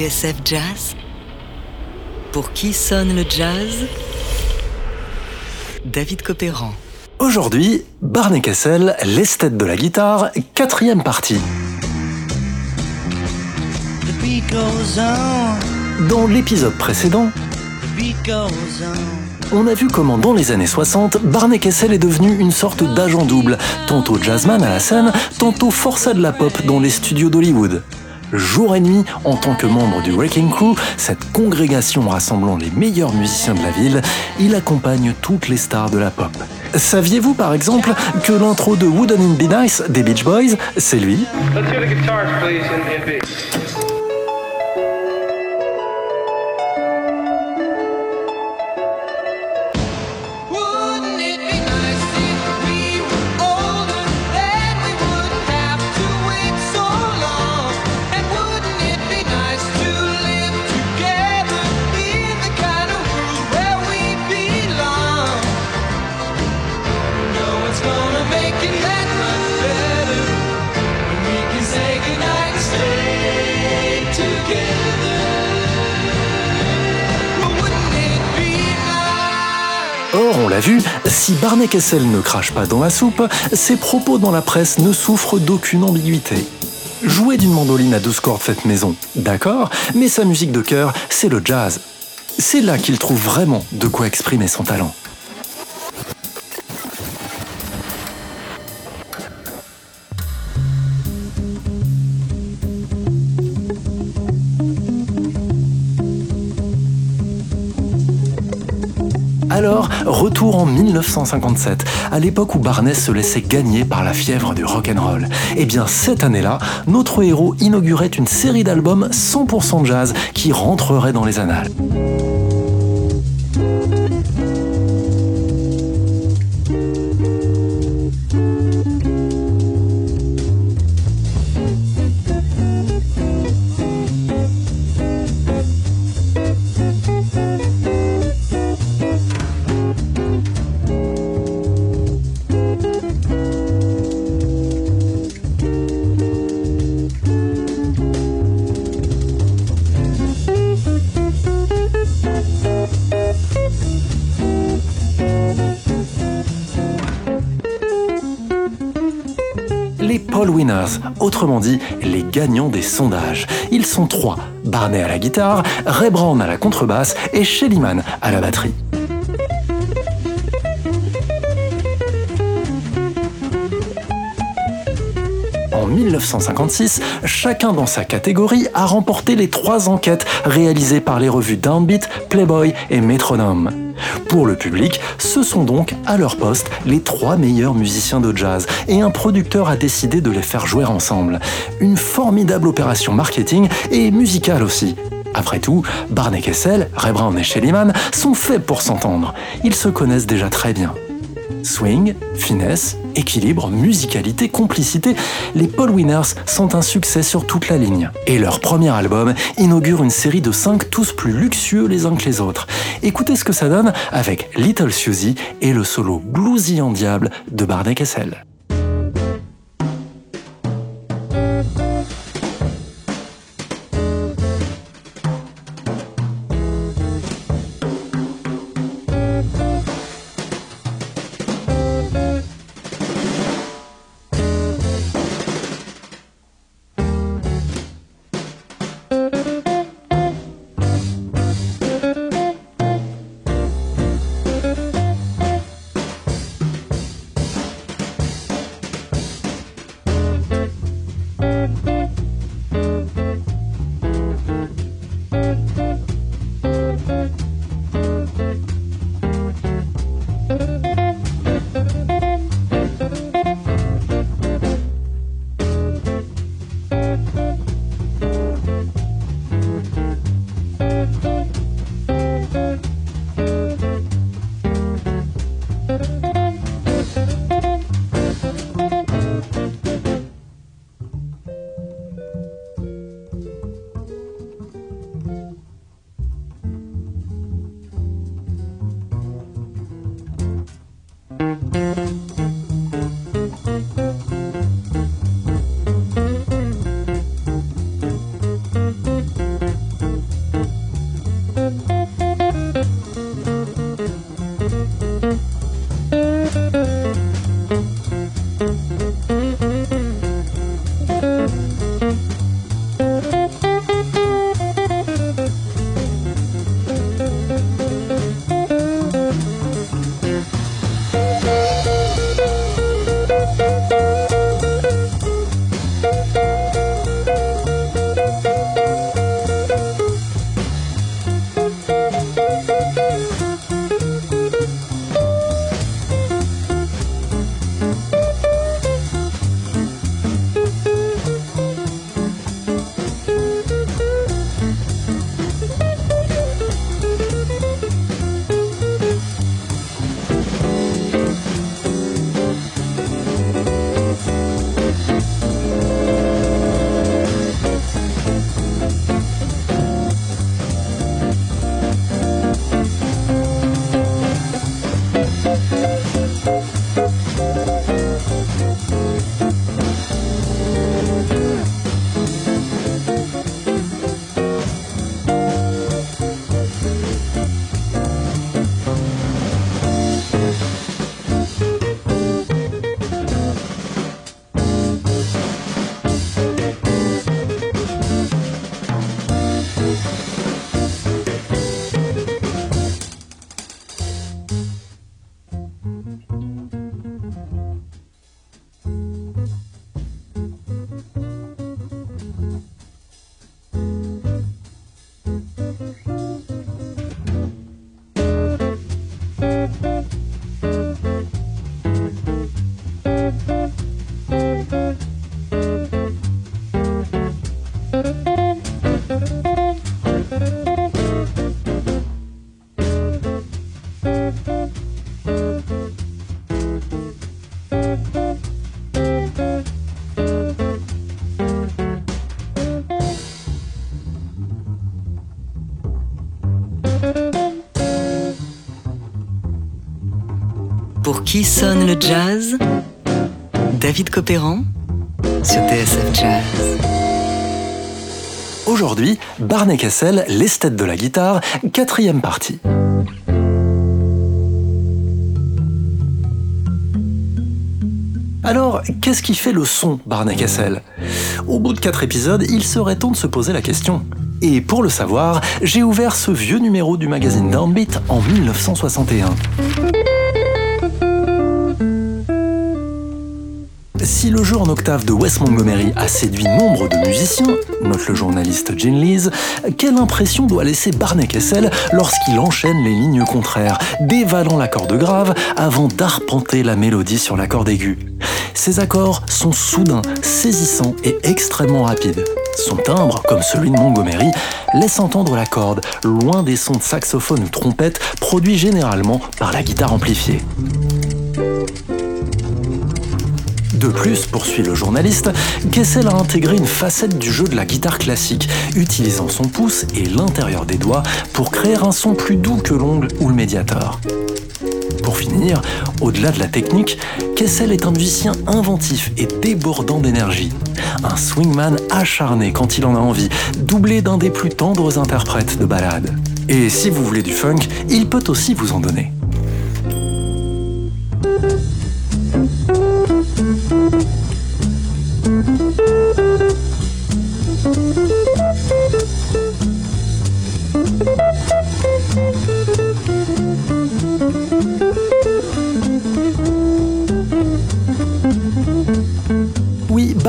TSF Jazz Pour qui sonne le jazz? David Copéran. Aujourd'hui, Barney Kessel, l'esthète de la guitare, quatrième partie. Dans l'épisode précédent, on a vu comment dans les années 60, Barney Kessel est devenu une sorte d'agent double, tantôt jazzman à la scène, tantôt forçat de la pop dans les studios d'Hollywood. Jour et nuit, en tant que membre du Wrecking Crew, cette congrégation rassemblant les meilleurs musiciens de la ville, il accompagne toutes les stars de la pop. Saviez-vous par exemple que l'intro de Wouldn't It Be Nice des Beach Boys, c'est lui? L'a vu, si Barney Kessel ne crache pas dans la soupe, ses propos dans la presse ne souffrent d'aucune ambiguïté. Jouer d'une mandoline à 12 cordes faite maison, d'accord, mais sa musique de cœur, c'est le jazz. C'est là qu'il trouve vraiment de quoi exprimer son talent. Alors, retour en 1957, à l'époque où Barnes se laissait gagner par la fièvre du rock'n'roll. Eh bien cette année-là, notre héros inaugurait une série d'albums 100% jazz qui rentrerait dans les annales. Les Paul Winners, autrement dit les gagnants des sondages. Ils sont trois, Barney à la guitare, Ray Brown à la contrebasse et Shelly Mann à la batterie. En 1956, chacun dans sa catégorie a remporté les trois enquêtes réalisées par les revues Downbeat, Playboy et Metronome. Pour le public, ce sont donc à leur poste les trois meilleurs musiciens de jazz et un producteur a décidé de les faire jouer ensemble. Une formidable opération marketing et musicale aussi. Après tout, Barney Kessel, Ray Brown et Shelly Mann sont faits pour s'entendre. Ils se connaissent déjà très bien. Swing, finesse, équilibre, musicalité, complicité, les Paul Winners sont un succès sur toute la ligne. Et leur premier album inaugure une série de cinq tous plus luxueux les uns que les autres. Écoutez ce que ça donne avec Little Susie et le solo bluesy en diable de Barney Kessel. Qui sonne le jazz? David Copéran sur TSF Jazz. Aujourd'hui, Barney Kessel, l'esthète de la guitare, quatrième partie. Alors, qu'est-ce qui fait le son, Barney Kessel Au bout de quatre épisodes, il serait temps de se poser la question. Et pour le savoir, j'ai ouvert ce vieux numéro du magazine Downbeat en 1961. Si le jeu en octave de Wes Montgomery a séduit nombre de musiciens, note le journaliste Gene Lees, quelle impression doit laisser Barney Kessel lorsqu'il enchaîne les lignes contraires, dévalant la corde grave avant d'arpenter la mélodie sur la corde aiguë? Ces accords sont soudains, saisissants et extrêmement rapides. Son timbre, comme celui de Montgomery, laisse entendre la corde, loin des sons de saxophone ou trompette produits généralement par la guitare amplifiée. De plus, poursuit le journaliste, Kessel a intégré une facette du jeu de la guitare classique, utilisant son pouce et l'intérieur des doigts pour créer un son plus doux que l'ongle ou le médiator. Pour finir, au-delà de la technique, Kessel est un musicien inventif et débordant d'énergie. Un swingman acharné quand il en a envie, doublé d'un des plus tendres interprètes de ballades. Et si vous voulez du funk, il peut aussi vous en donner.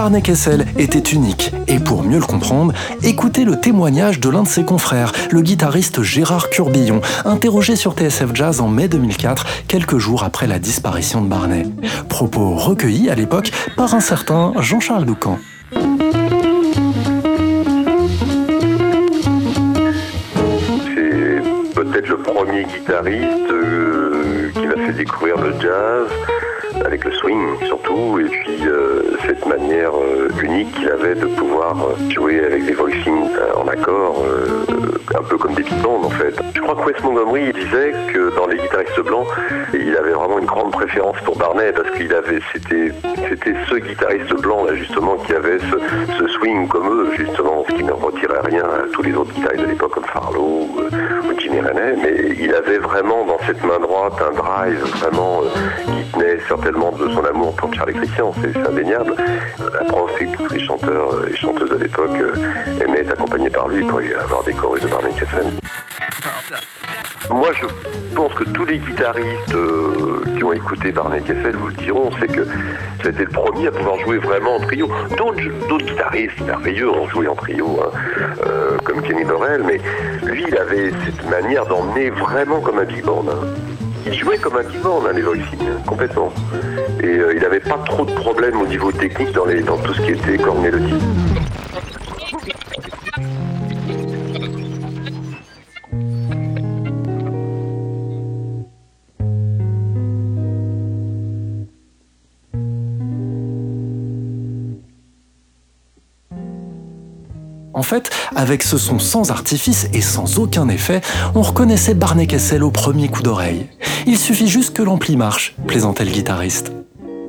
Barney Kessel était unique. Et pour mieux le comprendre, écoutez le témoignage de l'un de ses confrères, le guitariste Gérard Curbillon, interrogé sur TSF Jazz en mai 2004, quelques jours après la disparition de Barney. Propos recueillis à l'époque par un certain Jean-Charles Doucan. C'est peut-être le premier guitariste euh, qui m'a fait découvrir le jazz avec le swing surtout, et puis euh, cette manière euh, unique qu'il avait de pouvoir euh, jouer avec des voicings en accord, un peu comme des bandes en fait. Je crois que Wes Montgomery disait que dans les guitaristes blancs, il avait vraiment une grande préférence pour Barnett parce qu'il avait, c'était, c'était ce guitariste blanc là justement qui avait ce, comme eux justement, ce qui ne retirait rien à tous les autres guitaristes de l'époque comme Farlow ou, Jimmy René, mais il avait vraiment dans cette main droite un drive vraiment qui tenait certainement de son amour pour Charlie Christian, c'est indéniable. La preuve, c'est que tous les chanteurs et chanteuses de l'époque euh, aimaient être accompagnés par lui pour y avoir des de Barney Kessel. Moi, je pense que tous les guitaristes euh, qui ont écouté Barney Kessel vous le diront, c'est que c'était le premier à pouvoir jouer vraiment en trio. D'autres guitaristes merveilleux ont joué en trio, hein, euh, comme Kenny Burrell, mais lui, il avait cette manière d'emmener vraiment comme un big band. Hein il jouait comme un divan, hein, les complètement. Et euh, il n'avait pas trop de problèmes au niveau technique dans tout ce qui était corps mélodie. Avec ce son sans artifice et sans aucun effet, on reconnaissait Barney Kessel au premier coup d'oreille. Il suffit juste que l'ampli marche, plaisantait le guitariste.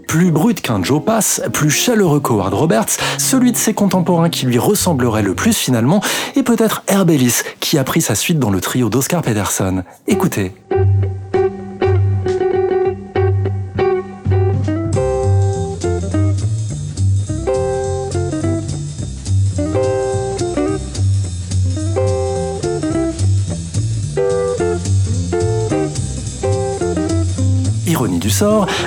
Plus brut qu'un Joe Pass, plus chaleureux qu'Howard Roberts, celui de ses contemporains qui lui ressemblerait le plus finalement est peut-être Herb Ellis, qui a pris sa suite dans le trio d'Oscar Peterson. Écoutez.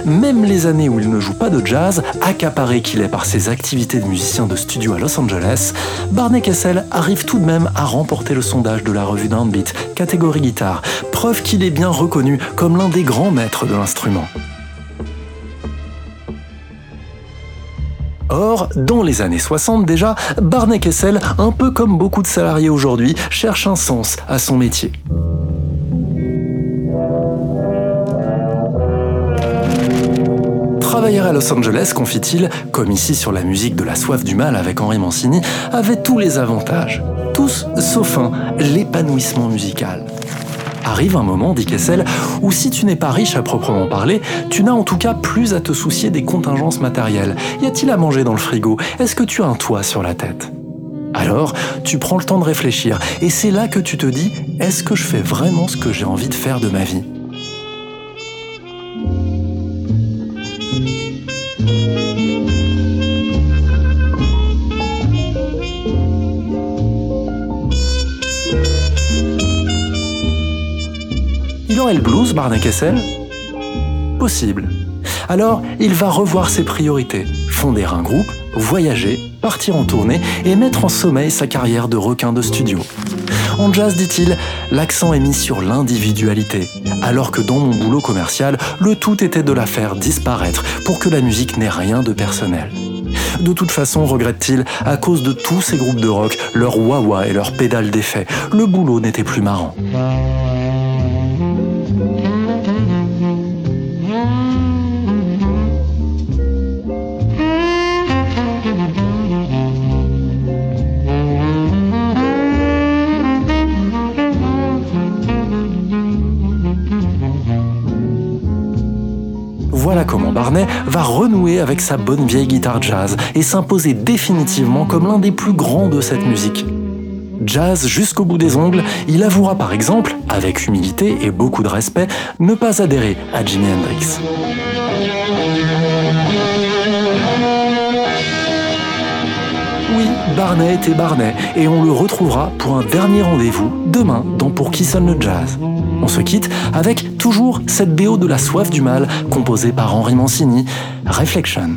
Même les années où il ne joue pas de jazz, accaparé qu'il est par ses activités de musicien de studio à Los Angeles, Barney Kessel arrive tout de même à remporter le sondage de la revue Downbeat, catégorie guitare, preuve qu'il est bien reconnu comme l'un des grands maîtres de l'instrument. Or, dans les années 60 déjà, Barney Kessel, un peu comme beaucoup de salariés aujourd'hui, cherche un sens à son métier. Travailler à Los Angeles, confie-t-il, comme ici sur la musique de La Soif du Mal avec Henri Mancini, avait tous les avantages. Tous sauf un, l'épanouissement musical. Arrive un moment, dit Kessel, où si tu n'es pas riche à proprement parler, tu n'as en tout cas plus à te soucier des contingences matérielles. Y a-t-il à manger dans le frigo? Est-ce que tu as un toit sur la tête? Alors, tu prends le temps de réfléchir, et c'est là que tu te dis, est-ce que je fais vraiment ce que j'ai envie de faire de ma vie? Blues, Barney Kessel? Possible. Alors, il va revoir ses priorités, fonder un groupe, voyager, partir en tournée et mettre en sommeil sa carrière de requin de studio. En jazz, dit-il, l'accent est mis sur l'individualité, alors que dans mon boulot commercial, le tout était de la faire disparaître pour que la musique n'ait rien de personnel. De toute façon, regrette-t-il, à cause de tous ces groupes de rock, leur wah-wah et leur pédale d'effet, le boulot n'était plus marrant. Barnet va renouer avec sa bonne vieille guitare jazz et s'imposer définitivement comme l'un des plus grands de cette musique. Jazz jusqu'au bout des ongles, il avouera par exemple, avec humilité et beaucoup de respect, ne pas adhérer à Jimi Hendrix. Oui, Barnet était Barnet, et on le retrouvera pour un dernier rendez-vous demain dans Pour qui sonne le jazz. On se quitte avec toujours cette BO de la soif du mal composée par Henri Mancini, Reflection.